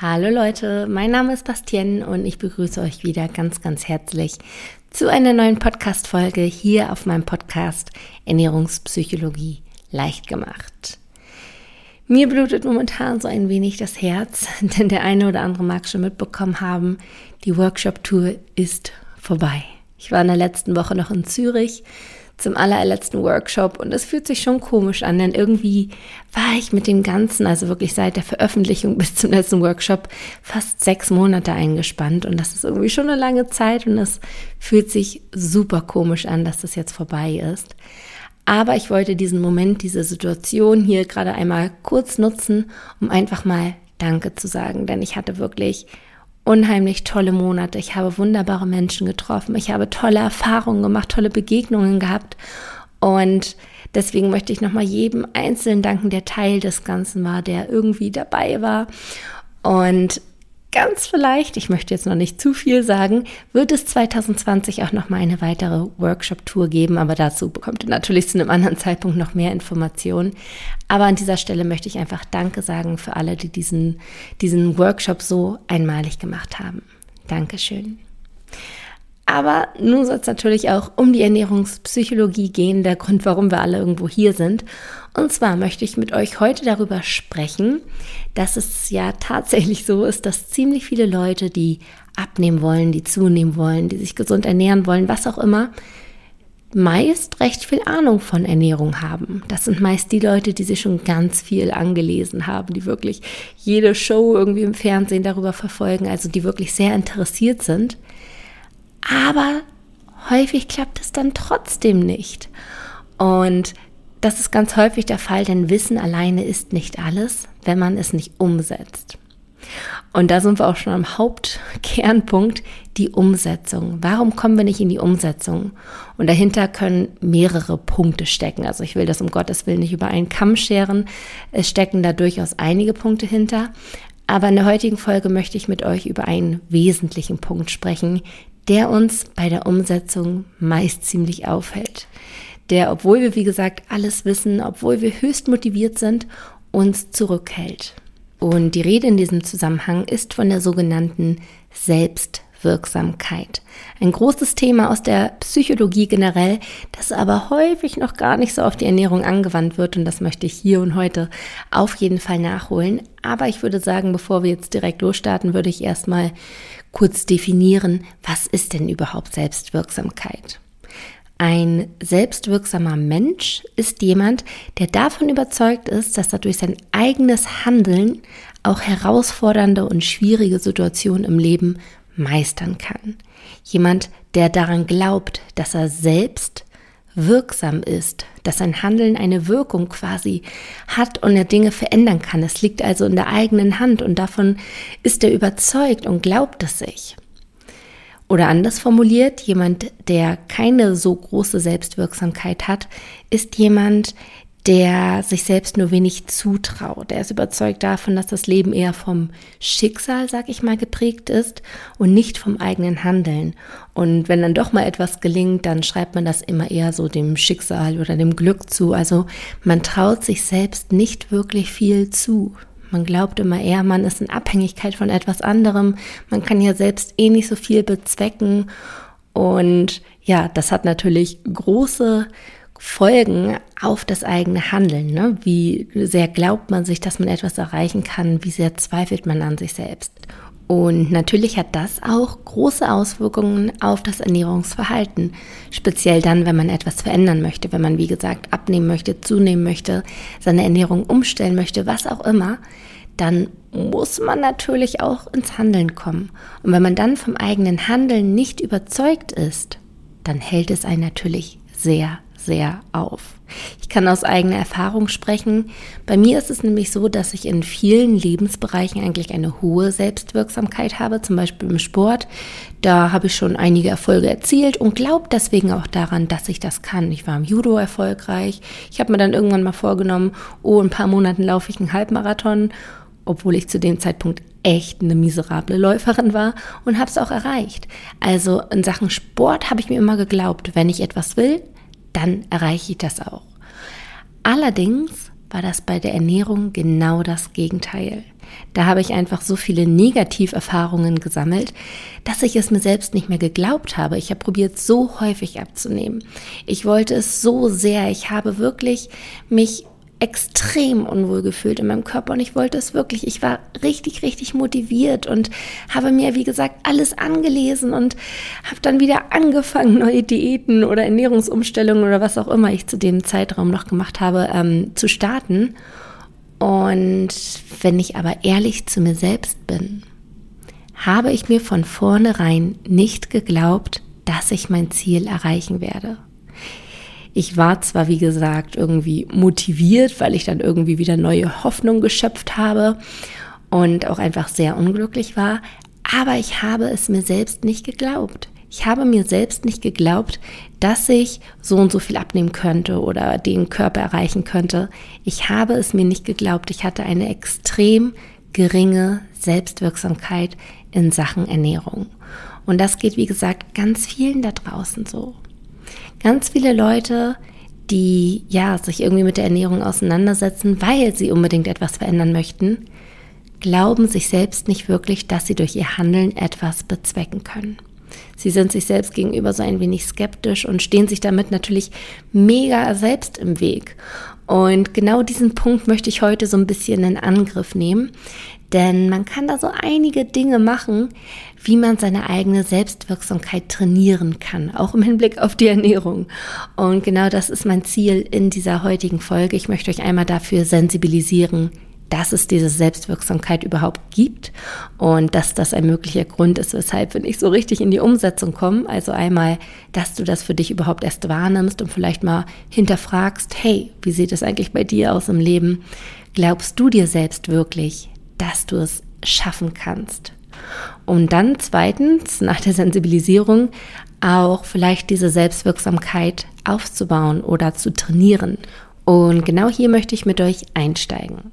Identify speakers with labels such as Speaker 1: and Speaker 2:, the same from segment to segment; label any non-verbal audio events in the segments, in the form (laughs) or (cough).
Speaker 1: Hallo Leute, mein Name ist Bastien und ich begrüße euch wieder ganz, ganz herzlich zu einer neuen Podcast-Folge hier auf meinem Podcast Ernährungspsychologie leicht gemacht. Mir blutet momentan so ein wenig das Herz, (laughs) denn der eine oder andere mag schon mitbekommen haben, die Workshop-Tour ist vorbei. Ich war in der letzten Woche noch in Zürich zum allerletzten Workshop und es fühlt sich schon komisch an, denn irgendwie war ich mit dem Ganzen, also wirklich seit der Veröffentlichung (laughs) bis zum letzten Workshop, fast sechs Monate eingespannt und das ist irgendwie schon eine lange Zeit und es fühlt sich super komisch an, dass das jetzt vorbei ist. Aber ich wollte diesen Moment, diese Situation hier gerade einmal kurz nutzen, um einfach mal Danke zu sagen, denn ich hatte wirklich unheimlich tolle Monate. Ich habe wunderbare Menschen getroffen. Ich habe tolle Erfahrungen gemacht, tolle Begegnungen gehabt. Und deswegen möchte ich nochmal jedem Einzelnen danken, der Teil des Ganzen war, der irgendwie dabei war. Und ganz vielleicht, ich möchte jetzt noch nicht zu viel sagen, wird es 2020 auch noch mal eine weitere Workshop-Tour geben, aber dazu bekommt ihr natürlich zu einem anderen Zeitpunkt noch mehr Informationen. Aber an dieser Stelle möchte ich einfach Danke sagen für alle, die diesen, diesen Workshop so einmalig gemacht haben. Dankeschön. Aber nun soll es natürlich auch um die Ernährungspsychologie gehen, der Grund, warum wir alle irgendwo hier sind. Und zwar möchte ich mit euch heute darüber sprechen, dass es ja tatsächlich so ist, dass ziemlich viele Leute, die abnehmen wollen, die zunehmen wollen, die sich gesund ernähren wollen, was auch immer, meist recht viel Ahnung von Ernährung haben. Das sind meist die Leute, die sich schon ganz viel angelesen haben, die wirklich jede Show irgendwie im Fernsehen darüber verfolgen, also die wirklich sehr interessiert sind. Aber häufig klappt es dann trotzdem nicht. Und das ist ganz häufig der Fall, denn Wissen alleine ist nicht alles, wenn man es nicht umsetzt. Und da sind wir auch schon am Hauptkernpunkt, die Umsetzung. Warum kommen wir nicht in die Umsetzung? Und dahinter können mehrere Punkte stecken. Also ich will das um Gottes Willen nicht über einen Kamm scheren. Es stecken da durchaus einige Punkte hinter. Aber in der heutigen Folge möchte ich mit euch über einen wesentlichen Punkt sprechen, der uns bei der Umsetzung meist ziemlich aufhält. Der, obwohl wir, wie gesagt, alles wissen, obwohl wir höchst motiviert sind, uns zurückhält. Und die Rede in diesem Zusammenhang ist von der sogenannten Selbstwirksamkeit. Ein großes Thema aus der Psychologie generell, das aber häufig noch gar nicht so auf die Ernährung angewandt wird. Und das möchte ich hier und heute auf jeden Fall nachholen. Aber ich würde sagen, bevor wir jetzt direkt losstarten, würde ich erstmal kurz definieren, was ist denn überhaupt Selbstwirksamkeit? Ein selbstwirksamer Mensch ist jemand, der davon überzeugt ist, dass er durch sein eigenes Handeln auch herausfordernde und schwierige Situationen im Leben meistern kann. Jemand, der daran glaubt, dass er selbst wirksam ist, dass sein Handeln eine Wirkung quasi hat und er Dinge verändern kann. Es liegt also in der eigenen Hand und davon ist er überzeugt und glaubt es sich. Oder anders formuliert, jemand, der keine so große Selbstwirksamkeit hat, ist jemand, der sich selbst nur wenig zutraut. Er ist überzeugt davon, dass das Leben eher vom Schicksal, sag ich mal, geprägt ist und nicht vom eigenen Handeln. Und wenn dann doch mal etwas gelingt, dann schreibt man das immer eher so dem Schicksal oder dem Glück zu. Also man traut sich selbst nicht wirklich viel zu. Man glaubt immer eher, man ist in Abhängigkeit von etwas anderem. Man kann ja selbst eh nicht so viel bezwecken. Und ja, das hat natürlich große Folgen auf das eigene Handeln. Ne? Wie sehr glaubt man sich, dass man etwas erreichen kann? Wie sehr zweifelt man an sich selbst? Und natürlich hat das auch große Auswirkungen auf das Ernährungsverhalten. Speziell dann, wenn man etwas verändern möchte, wenn man, wie gesagt, abnehmen möchte, zunehmen möchte, seine Ernährung umstellen möchte, was auch immer, dann muss man natürlich auch ins Handeln kommen. Und wenn man dann vom eigenen Handeln nicht überzeugt ist, dann hält es einen natürlich sehr, sehr auf. Ich kann aus eigener Erfahrung sprechen. Bei mir ist es nämlich so, dass ich in vielen Lebensbereichen eigentlich eine hohe Selbstwirksamkeit habe, zum Beispiel im Sport. Da habe ich schon einige Erfolge erzielt und glaube deswegen auch daran, dass ich das kann. Ich war im Judo erfolgreich. Ich habe mir dann irgendwann mal vorgenommen, oh, in ein paar Monaten laufe ich einen Halbmarathon, obwohl ich zu dem Zeitpunkt echt eine miserable Läuferin war und habe es auch erreicht. Also in Sachen Sport habe ich mir immer geglaubt, wenn ich etwas will, dann erreiche ich das auch. Allerdings war das bei der Ernährung genau das Gegenteil. Da habe ich einfach so viele Negativerfahrungen gesammelt, dass ich es mir selbst nicht mehr geglaubt habe. Ich habe probiert, so häufig abzunehmen. Ich wollte es so sehr. Ich habe wirklich mich extrem unwohl gefühlt in meinem Körper und ich wollte es wirklich. Ich war richtig, richtig motiviert und habe mir, wie gesagt, alles angelesen und habe dann wieder angefangen, (laughs) neue Diäten oder Ernährungsumstellungen oder was auch immer ich zu dem Zeitraum noch gemacht habe, ähm, zu starten. Und wenn ich aber ehrlich zu mir selbst bin, habe ich mir von vornherein nicht geglaubt, dass ich mein Ziel erreichen werde. Ich war zwar, wie gesagt, irgendwie motiviert, weil ich dann irgendwie wieder neue Hoffnung geschöpft habe und auch einfach sehr unglücklich war, aber ich habe es mir selbst nicht geglaubt. Ich habe mir selbst nicht geglaubt, dass ich so und so viel abnehmen könnte oder den Körper erreichen könnte. Ich habe es mir nicht geglaubt. Ich hatte eine extrem geringe Selbstwirksamkeit in Sachen Ernährung. Und das geht, wie gesagt, ganz vielen da draußen so. Ganz viele Leute, die ja sich irgendwie mit der Ernährung auseinandersetzen, weil sie unbedingt etwas verändern möchten, glauben sich selbst nicht wirklich, dass sie durch ihr Handeln etwas bezwecken können. Sie sind sich selbst gegenüber so ein wenig skeptisch und stehen sich damit natürlich mega selbst im Weg. Und genau diesen Punkt möchte ich heute so ein bisschen in Angriff nehmen, denn man kann da so einige Dinge machen, wie man seine eigene Selbstwirksamkeit trainieren kann, auch im Hinblick auf die Ernährung. Und genau das ist mein Ziel in dieser heutigen Folge. Ich möchte euch einmal dafür sensibilisieren, dass es diese Selbstwirksamkeit überhaupt gibt und dass das ein möglicher Grund ist, weshalb wir nicht so richtig in die Umsetzung kommen. Also einmal, dass du das für dich überhaupt erst wahrnimmst und vielleicht mal hinterfragst, hey, wie sieht es eigentlich bei dir aus im Leben? Glaubst du dir selbst wirklich, dass du es schaffen kannst? Und dann zweitens, nach der Sensibilisierung, auch vielleicht diese Selbstwirksamkeit aufzubauen oder zu trainieren. Und genau hier möchte ich mit euch einsteigen.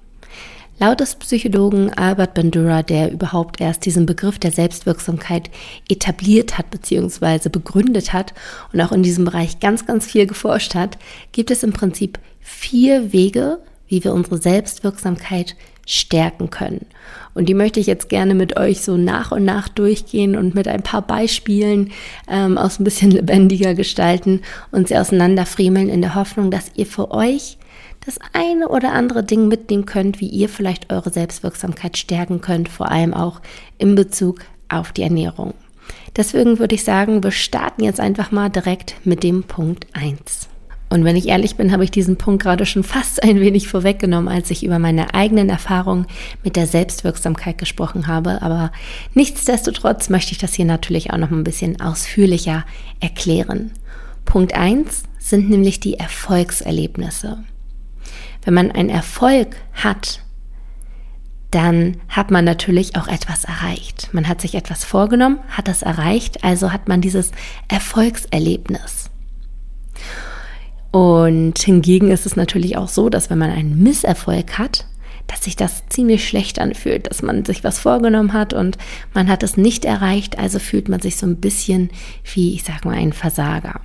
Speaker 1: Laut des Psychologen Albert Bandura, der überhaupt erst diesen Begriff der Selbstwirksamkeit etabliert hat bzw. begründet hat und auch in diesem Bereich ganz, ganz viel geforscht hat, gibt es im Prinzip vier Wege, wie wir unsere Selbstwirksamkeit stärken können. Und die möchte ich jetzt gerne mit euch so nach und nach durchgehen und mit ein paar Beispielen ähm, aus ein bisschen lebendiger gestalten und sie auseinanderfriemeln in der Hoffnung, dass ihr für euch das eine oder andere Ding mitnehmen könnt, wie ihr vielleicht eure Selbstwirksamkeit stärken könnt, vor allem auch in Bezug auf die Ernährung. Deswegen würde ich sagen, wir starten jetzt einfach mal direkt mit dem Punkt 1. Und wenn ich ehrlich bin, habe ich diesen Punkt gerade schon fast ein wenig vorweggenommen, als ich über meine eigenen Erfahrungen mit der Selbstwirksamkeit gesprochen habe. Aber nichtsdestotrotz möchte ich das hier natürlich auch noch ein bisschen ausführlicher erklären. Punkt 1 sind nämlich die Erfolgserlebnisse. Wenn man einen Erfolg hat, dann hat man natürlich auch etwas erreicht. Man hat sich etwas vorgenommen, hat das erreicht, also hat man dieses Erfolgserlebnis. Und hingegen ist es natürlich auch so, dass wenn man einen Misserfolg hat, dass sich das ziemlich schlecht anfühlt, dass man sich was vorgenommen hat und man hat es nicht erreicht, also fühlt man sich so ein bisschen wie, ich sag mal, ein Versager.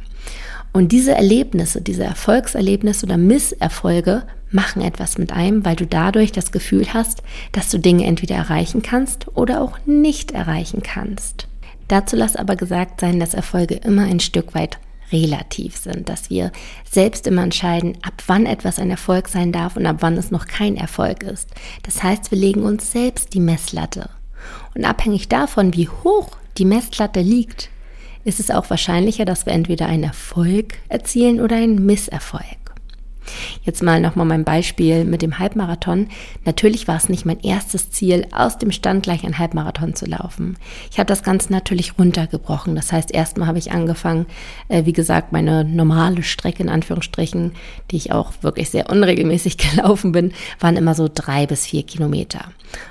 Speaker 1: Und diese Erlebnisse, diese Erfolgserlebnisse oder Misserfolge machen etwas mit einem, weil du dadurch das Gefühl hast, dass du Dinge entweder erreichen kannst oder auch nicht erreichen kannst. Dazu lass aber gesagt sein, dass Erfolge immer ein Stück weit relativ sind, dass wir selbst immer entscheiden, ab wann etwas ein Erfolg sein darf und ab wann es noch kein Erfolg ist. Das heißt, wir legen uns selbst die Messlatte. Und abhängig davon, wie hoch die Messlatte liegt, ist es auch wahrscheinlicher, dass wir entweder einen Erfolg erzielen oder einen Misserfolg. Jetzt mal nochmal mein Beispiel mit dem Halbmarathon. Natürlich war es nicht mein erstes Ziel, aus dem Stand gleich ein Halbmarathon zu laufen. Ich habe das Ganze natürlich runtergebrochen. Das heißt, erstmal habe ich angefangen, äh, wie gesagt, meine normale Strecke in Anführungsstrichen, die ich auch wirklich sehr unregelmäßig (laughs) gelaufen bin, waren immer so drei bis vier Kilometer.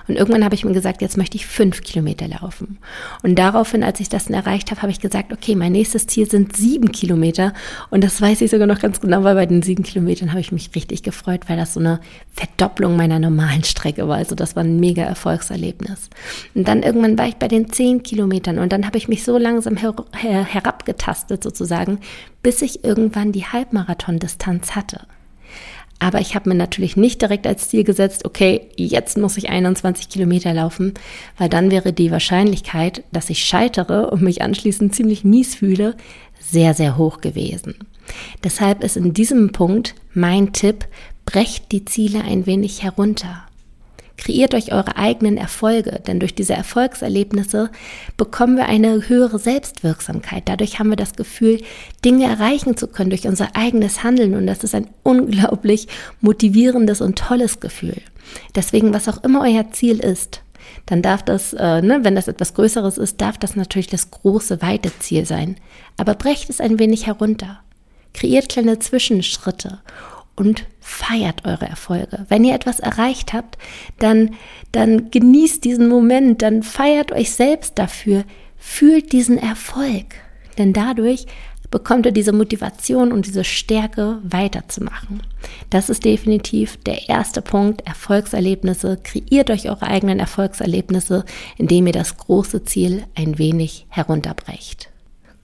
Speaker 1: Und irgendwann habe ich mir gesagt, jetzt möchte ich fünf Kilometer laufen. Und daraufhin, als ich das dann erreicht habe, habe ich gesagt, okay, mein nächstes Ziel sind sieben Kilometer. Und das weiß ich sogar noch ganz genau, weil bei den sieben Kilometern habe ich mich richtig gefreut, weil das so eine Verdopplung meiner normalen Strecke war. Also das war ein mega Erfolgserlebnis. Und dann irgendwann war ich bei den zehn Kilometern und dann habe ich mich so langsam her her herabgetastet sozusagen, bis ich irgendwann die Halbmarathon-Distanz hatte. Aber ich habe mir natürlich nicht direkt als Ziel gesetzt, okay, jetzt muss ich 21 Kilometer laufen, weil dann wäre die Wahrscheinlichkeit, dass ich scheitere und mich anschließend ziemlich mies fühle, sehr, sehr hoch gewesen. Deshalb ist in diesem Punkt mein Tipp, brecht die Ziele ein wenig herunter. Kreiert euch eure eigenen Erfolge, denn durch diese Erfolgserlebnisse bekommen wir eine höhere Selbstwirksamkeit. Dadurch haben wir das Gefühl, Dinge erreichen zu können durch unser eigenes Handeln und das ist ein (laughs) unglaublich motivierendes und tolles Gefühl. Deswegen, was auch immer euer Ziel ist, dann darf das, äh, ne, wenn das etwas Größeres ist, darf das natürlich das große, weite Ziel sein. Aber brecht es ein wenig herunter. Kreiert kleine Zwischenschritte und feiert eure Erfolge. Wenn ihr etwas erreicht habt, dann, dann genießt diesen Moment, dann feiert euch selbst dafür, fühlt diesen Erfolg. Denn dadurch bekommt ihr diese Motivation und diese Stärke weiterzumachen. Das ist definitiv der erste Punkt. Erfolgserlebnisse. Kreiert euch eure eigenen Erfolgserlebnisse, indem ihr das große Ziel ein wenig herunterbrecht.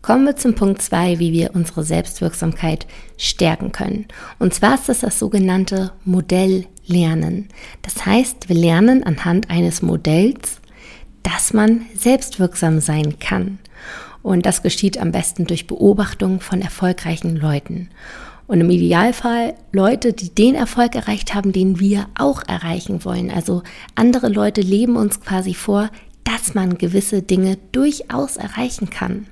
Speaker 1: Kommen wir zum Punkt 2, wie wir unsere Selbstwirksamkeit stärken können. Und zwar ist das das sogenannte Modelllernen. Das heißt, wir lernen anhand eines Modells, dass man selbstwirksam sein kann. Und das geschieht am besten durch Beobachtung von erfolgreichen Leuten. Und im Idealfall Leute, die den Erfolg erreicht haben, den wir auch erreichen wollen. Also andere Leute leben uns quasi vor, dass man gewisse Dinge durchaus erreichen kann.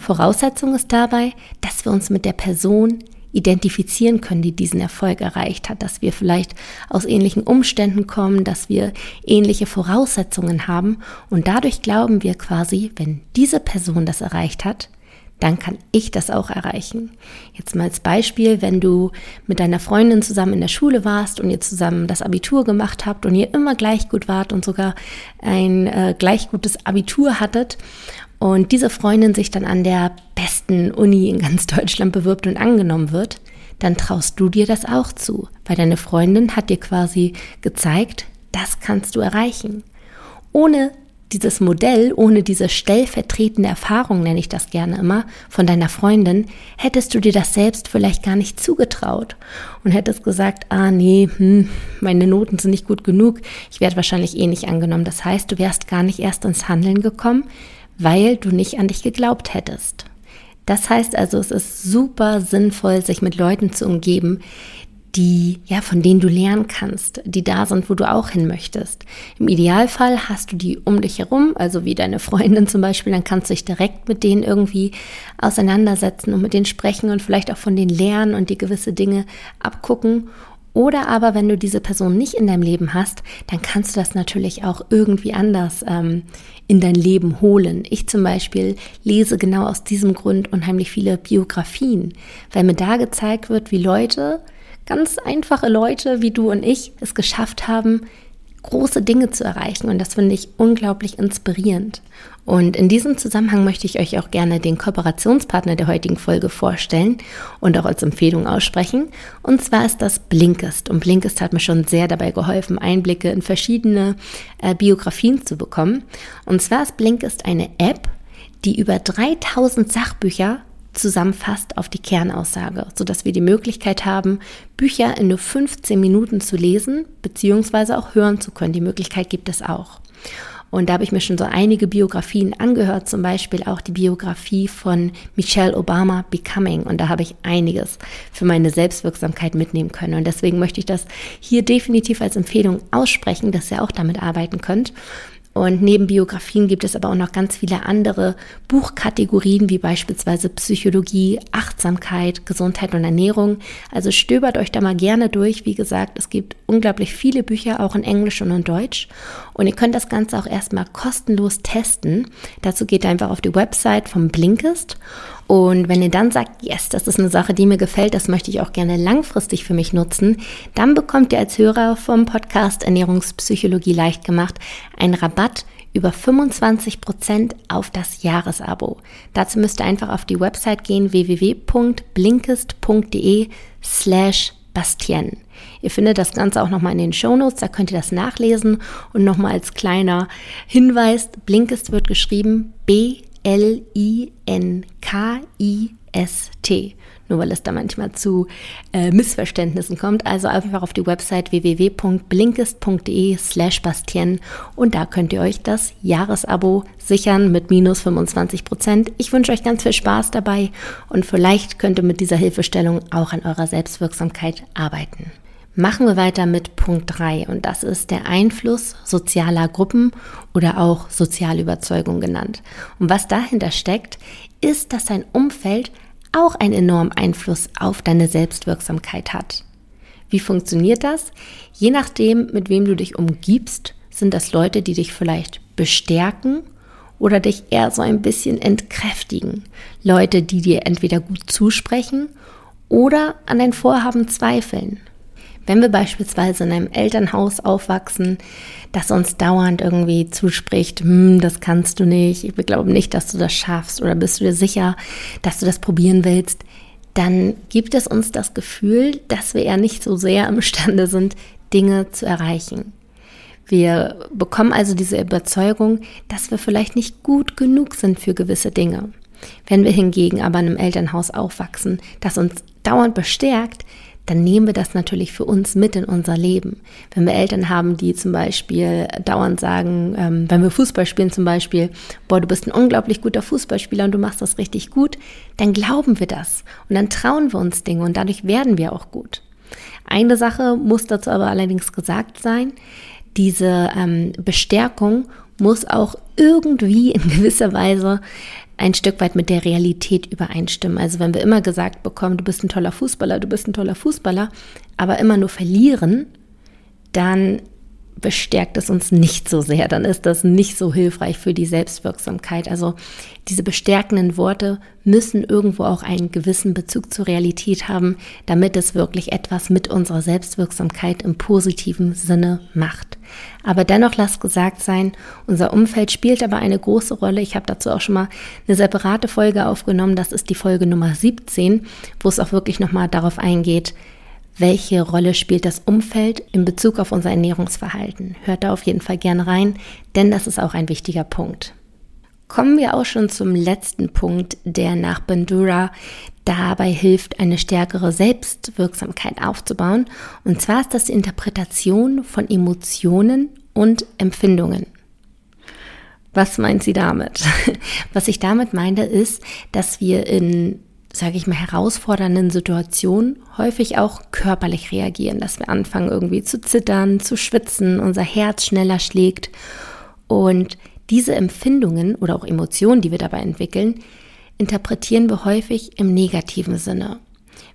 Speaker 1: Voraussetzung ist dabei, dass wir uns mit der Person identifizieren können, die diesen Erfolg erreicht hat, dass wir vielleicht aus ähnlichen Umständen kommen, dass wir ähnliche Voraussetzungen haben und dadurch glauben wir quasi, wenn diese Person das erreicht hat, dann kann ich das auch erreichen. Jetzt mal als Beispiel, wenn du mit deiner Freundin zusammen in der Schule warst und ihr zusammen das Abitur gemacht habt und ihr immer gleich gut wart und sogar ein äh, gleich gutes Abitur hattet und diese Freundin sich dann an der besten Uni in ganz Deutschland bewirbt und angenommen wird, dann traust du dir das auch zu, weil deine Freundin hat dir quasi gezeigt, das kannst du erreichen. Ohne dieses Modell, ohne diese stellvertretende Erfahrung, nenne ich das gerne immer, von deiner Freundin, hättest du dir das selbst vielleicht gar nicht zugetraut und hättest gesagt, ah nee, hm, meine Noten sind nicht gut genug, ich werde wahrscheinlich eh nicht angenommen. Das heißt, du wärst gar nicht erst ins Handeln gekommen, weil du nicht an dich geglaubt hättest. Das heißt also, es ist super sinnvoll, sich mit Leuten zu umgeben, die, ja, von denen du lernen kannst, die da sind, wo du auch hin möchtest. Im Idealfall hast du die um dich herum, also wie deine Freundin zum Beispiel, dann kannst du dich direkt mit denen irgendwie auseinandersetzen und mit denen sprechen und vielleicht auch von denen lernen und die gewisse Dinge abgucken oder aber, wenn du diese Person nicht in deinem Leben hast, dann kannst du das natürlich auch irgendwie anders ähm, in dein Leben holen. Ich zum Beispiel lese genau aus diesem Grund unheimlich viele Biografien, weil mir da gezeigt wird, wie Leute, ganz einfache Leute wie du und ich, es geschafft haben, große Dinge zu erreichen. Und das finde ich unglaublich inspirierend. Und in diesem Zusammenhang möchte ich euch auch gerne den Kooperationspartner der heutigen Folge vorstellen und auch als Empfehlung aussprechen. Und zwar ist das Blinkist. Und Blinkist hat mir schon sehr dabei geholfen, Einblicke in verschiedene äh, Biografien zu bekommen. Und zwar ist Blinkist eine App, die über 3000 Sachbücher zusammenfasst auf die Kernaussage, sodass wir die Möglichkeit haben, Bücher in nur 15 Minuten zu lesen, beziehungsweise auch hören zu können. Die Möglichkeit gibt es auch. Und da habe ich mir schon so einige Biografien angehört, zum Beispiel auch die Biografie von Michelle Obama Becoming. Und da habe ich einiges für meine Selbstwirksamkeit mitnehmen können. Und deswegen möchte ich das hier definitiv als Empfehlung aussprechen, dass ihr auch damit arbeiten könnt. Und neben Biografien gibt es aber auch noch ganz viele andere Buchkategorien, wie beispielsweise Psychologie, Achtsamkeit, Gesundheit und Ernährung. Also stöbert euch da mal gerne durch. Wie gesagt, es gibt unglaublich viele Bücher, auch in Englisch und in Deutsch. Und ihr könnt das Ganze auch erstmal kostenlos testen. Dazu geht ihr einfach auf die Website vom Blinkist und wenn ihr dann sagt, yes, das ist eine Sache, die mir gefällt, das möchte ich auch gerne langfristig für mich nutzen, dann bekommt ihr als Hörer vom Podcast Ernährungspsychologie leicht gemacht einen Rabatt über 25 Prozent auf das Jahresabo. Dazu müsst ihr einfach auf die Website gehen www.blinkist.de slash Bastien. Ihr findet das Ganze auch nochmal in den Shownotes, da könnt ihr das nachlesen. Und nochmal als kleiner Hinweis, Blinkist wird geschrieben B L-I-N-K-I-S-T. nur weil es da manchmal zu äh, Missverständnissen kommt. Also einfach auf die Website www.blinkist.de slash Bastien und da könnt ihr euch das Jahresabo sichern mit minus 25 Prozent. Ich wünsche euch ganz viel Spaß dabei und vielleicht könnt ihr mit dieser Hilfestellung auch an eurer Selbstwirksamkeit arbeiten. Machen wir weiter mit Punkt 3 und das ist der Einfluss sozialer Gruppen oder auch Sozialüberzeugung genannt. Und was dahinter steckt, ist, dass dein Umfeld auch einen enormen Einfluss auf deine Selbstwirksamkeit hat. Wie funktioniert das? Je nachdem, mit wem du dich umgibst, sind das Leute, die dich vielleicht bestärken oder dich eher so ein bisschen entkräftigen. Leute, die dir entweder gut zusprechen oder an dein Vorhaben zweifeln. Wenn wir beispielsweise in einem Elternhaus aufwachsen, das uns dauernd irgendwie zuspricht, hm, das kannst du nicht, wir glauben nicht, dass du das schaffst oder bist du dir sicher, dass du das probieren willst, dann gibt es uns das Gefühl, dass wir eher nicht so sehr imstande sind, Dinge zu erreichen. Wir bekommen also diese Überzeugung, dass wir vielleicht nicht gut genug sind für gewisse Dinge. Wenn wir hingegen aber in einem Elternhaus aufwachsen, das uns dauernd bestärkt, dann nehmen wir das natürlich für uns mit in unser Leben. Wenn wir Eltern haben, die zum Beispiel dauernd sagen, ähm, wenn wir Fußball spielen zum Beispiel, boah, du bist ein unglaublich guter Fußballspieler und du machst das richtig gut, dann glauben wir das und dann trauen wir uns Dinge und dadurch werden wir auch gut. Eine Sache muss dazu aber allerdings gesagt sein, diese ähm, Bestärkung muss auch irgendwie in gewisser Weise ein Stück weit mit der Realität übereinstimmen. Also wenn wir immer gesagt bekommen, du bist ein toller Fußballer, du bist ein toller Fußballer, aber immer nur verlieren, dann bestärkt es uns nicht so sehr, dann ist das nicht so hilfreich für die Selbstwirksamkeit. Also diese bestärkenden Worte müssen irgendwo auch einen gewissen Bezug zur Realität haben, damit es wirklich etwas mit unserer Selbstwirksamkeit im positiven Sinne macht. Aber dennoch lasst gesagt sein, unser Umfeld spielt aber eine große Rolle. Ich habe dazu auch schon mal eine separate Folge aufgenommen, das ist die Folge Nummer 17, wo es auch wirklich nochmal darauf eingeht, welche Rolle spielt das Umfeld in Bezug auf unser Ernährungsverhalten. Hört da auf jeden Fall gern rein, denn das ist auch ein wichtiger Punkt. Kommen wir auch schon zum letzten Punkt, der nach Bandura dabei hilft, eine stärkere Selbstwirksamkeit aufzubauen. Und zwar ist das die Interpretation von Emotionen und Empfindungen. Was meint sie damit? (laughs) Was ich damit meine, ist, dass wir in sage ich mal, herausfordernden Situationen häufig auch körperlich reagieren, dass wir anfangen irgendwie zu zittern, zu schwitzen, unser Herz schneller schlägt. Und diese Empfindungen oder auch Emotionen, die wir dabei entwickeln, interpretieren wir häufig im negativen Sinne.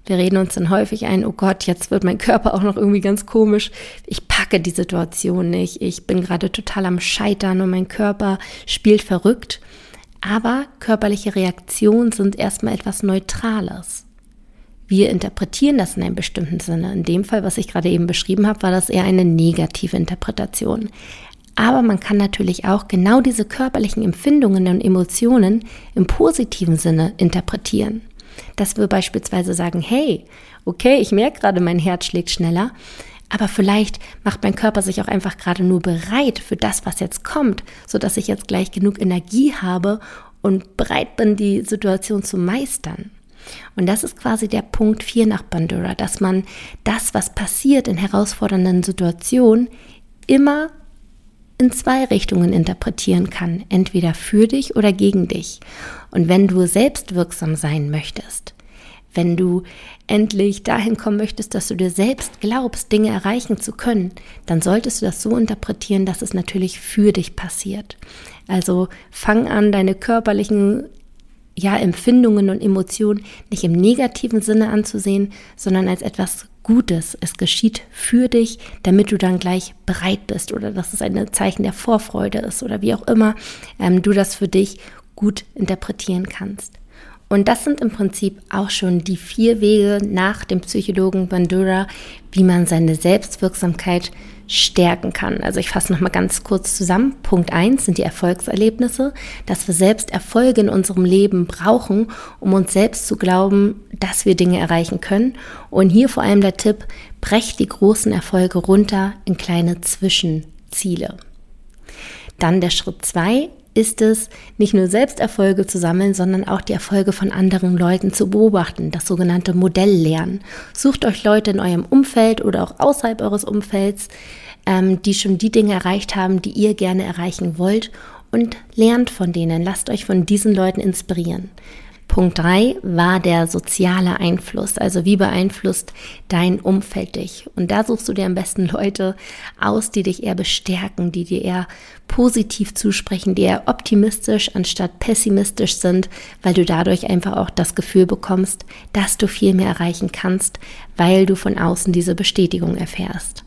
Speaker 1: Wir reden uns dann häufig ein, oh Gott, jetzt wird mein Körper auch noch irgendwie ganz komisch. Ich packe die Situation nicht. Ich bin gerade total am Scheitern und mein Körper spielt verrückt. Aber körperliche Reaktionen sind erstmal etwas Neutrales. Wir interpretieren das in einem bestimmten Sinne. In dem Fall, was ich gerade eben beschrieben habe, war das eher eine negative Interpretation. Aber man kann natürlich auch genau diese körperlichen Empfindungen und Emotionen im positiven Sinne interpretieren. Dass wir beispielsweise sagen, hey, okay, ich merke gerade, mein Herz schlägt schneller, aber vielleicht macht mein Körper sich auch einfach gerade nur bereit für das, was jetzt kommt, so dass ich jetzt gleich genug Energie habe und bereit bin, die Situation zu meistern. Und das ist quasi der Punkt 4 nach Bandura, dass man das, was passiert in herausfordernden Situationen, immer in zwei Richtungen interpretieren kann, entweder für dich oder gegen dich. Und wenn du selbstwirksam sein möchtest, wenn du endlich dahin kommen möchtest, dass du dir selbst glaubst, Dinge erreichen zu können, dann solltest du das so interpretieren, dass es natürlich für dich passiert. Also fang an, deine körperlichen ja, Empfindungen und Emotionen nicht im negativen Sinne anzusehen, sondern als etwas Gutes. Es geschieht für dich, damit du dann gleich bereit bist oder dass es ein Zeichen der Vorfreude ist oder wie auch immer ähm, du das für dich gut interpretieren kannst. Und das sind im Prinzip auch schon die vier Wege nach dem Psychologen Bandura, wie man seine Selbstwirksamkeit stärken kann. Also ich fasse nochmal ganz kurz zusammen. Punkt eins sind die Erfolgserlebnisse, dass wir selbst Erfolge in unserem Leben brauchen, um uns selbst zu glauben, dass wir Dinge erreichen können. Und hier vor allem der Tipp, brecht die großen Erfolge runter in kleine Zwischenziele. Dann der Schritt zwei ist es, nicht nur Selbsterfolge zu sammeln, sondern auch die Erfolge von anderen Leuten zu beobachten, das sogenannte Modelllernen. Sucht euch Leute in eurem Umfeld oder auch außerhalb eures Umfelds, ähm, die schon die Dinge erreicht haben, die ihr gerne erreichen wollt und lernt von denen. Lasst euch von diesen Leuten inspirieren. Punkt 3 war der soziale Einfluss. Also wie beeinflusst dein Umfeld dich? Und da suchst du dir am besten (laughs) Leute aus, die dich eher bestärken, die dir eher positiv zusprechen, die eher optimistisch anstatt pessimistisch sind, weil du dadurch einfach auch das Gefühl bekommst, dass du viel mehr erreichen kannst, weil du von außen diese Bestätigung erfährst.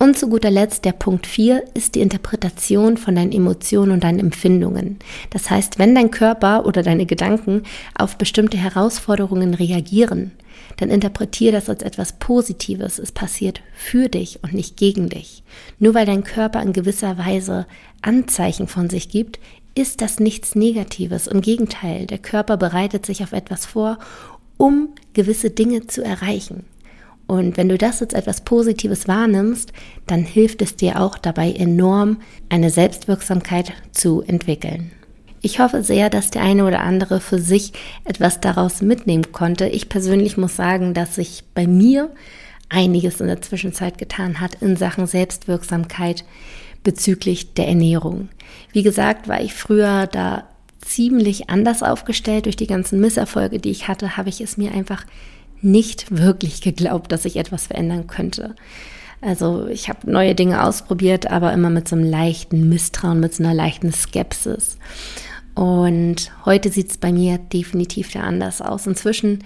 Speaker 1: Und zu guter Letzt der Punkt 4 ist die Interpretation von deinen Emotionen und deinen Empfindungen. Das heißt, wenn dein Körper oder deine Gedanken auf bestimmte Herausforderungen reagieren, dann interpretiere das als etwas Positives. Es passiert für dich und nicht gegen dich. Nur weil dein Körper in gewisser Weise Anzeichen von sich gibt, ist das nichts Negatives. Im Gegenteil, der Körper bereitet sich auf etwas vor, um gewisse Dinge zu erreichen. Und wenn du das als etwas Positives wahrnimmst, dann hilft es dir auch dabei enorm, eine Selbstwirksamkeit zu entwickeln. Ich hoffe sehr, dass der eine oder andere für sich etwas daraus mitnehmen konnte. Ich persönlich muss sagen, dass sich bei mir einiges in der Zwischenzeit getan hat in Sachen Selbstwirksamkeit bezüglich der Ernährung. Wie gesagt, war ich früher da ziemlich anders aufgestellt. Durch die ganzen Misserfolge, die ich hatte, habe ich es mir einfach nicht wirklich geglaubt, dass ich etwas verändern könnte. Also ich habe neue Dinge ausprobiert, aber immer mit so einem leichten Misstrauen, mit so einer leichten Skepsis. Und heute sieht es bei mir definitiv da anders aus. Inzwischen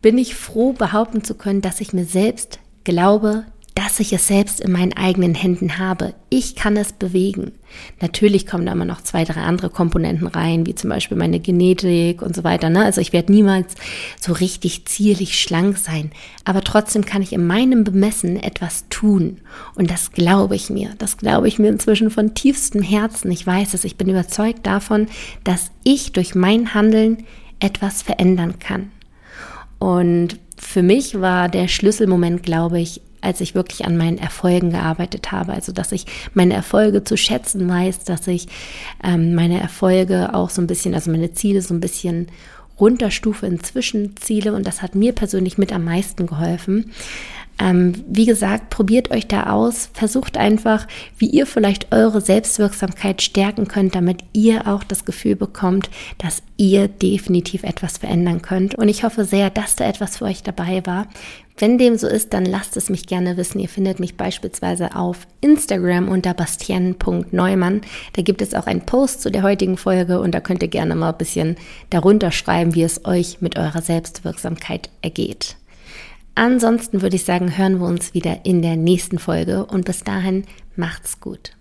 Speaker 1: bin ich froh, behaupten zu können, dass ich mir selbst glaube, dass ich es selbst in meinen eigenen Händen habe. Ich kann es bewegen. Natürlich kommen da immer noch zwei, drei andere Komponenten rein, wie zum Beispiel meine Genetik und so weiter. Ne? Also ich werde niemals so richtig zierlich schlank sein. Aber trotzdem kann ich in meinem Bemessen etwas tun. Und das glaube ich mir. Das glaube ich mir inzwischen von tiefstem Herzen. Ich weiß es. Ich bin überzeugt davon, dass ich durch mein Handeln etwas verändern kann. Und für mich war der Schlüsselmoment, glaube ich, als ich wirklich an meinen Erfolgen gearbeitet habe. Also, dass ich meine Erfolge zu schätzen weiß, dass ich ähm, meine Erfolge auch so ein bisschen, also meine Ziele so ein bisschen runterstufe in Zwischenziele und das hat mir persönlich mit am meisten geholfen. Ähm, wie gesagt, probiert euch da aus, versucht einfach, wie ihr vielleicht eure Selbstwirksamkeit stärken könnt, damit ihr auch das Gefühl bekommt, dass ihr definitiv etwas verändern könnt. Und ich hoffe sehr, dass da etwas für euch dabei war. Wenn dem so ist, dann lasst es mich gerne wissen. Ihr findet mich beispielsweise auf Instagram unter bastien.neumann. Da gibt es auch einen Post zu der heutigen Folge und da könnt ihr gerne mal ein bisschen darunter schreiben, wie es euch mit eurer Selbstwirksamkeit ergeht. Ansonsten würde ich sagen, hören wir uns wieder in der nächsten Folge und bis dahin macht's gut.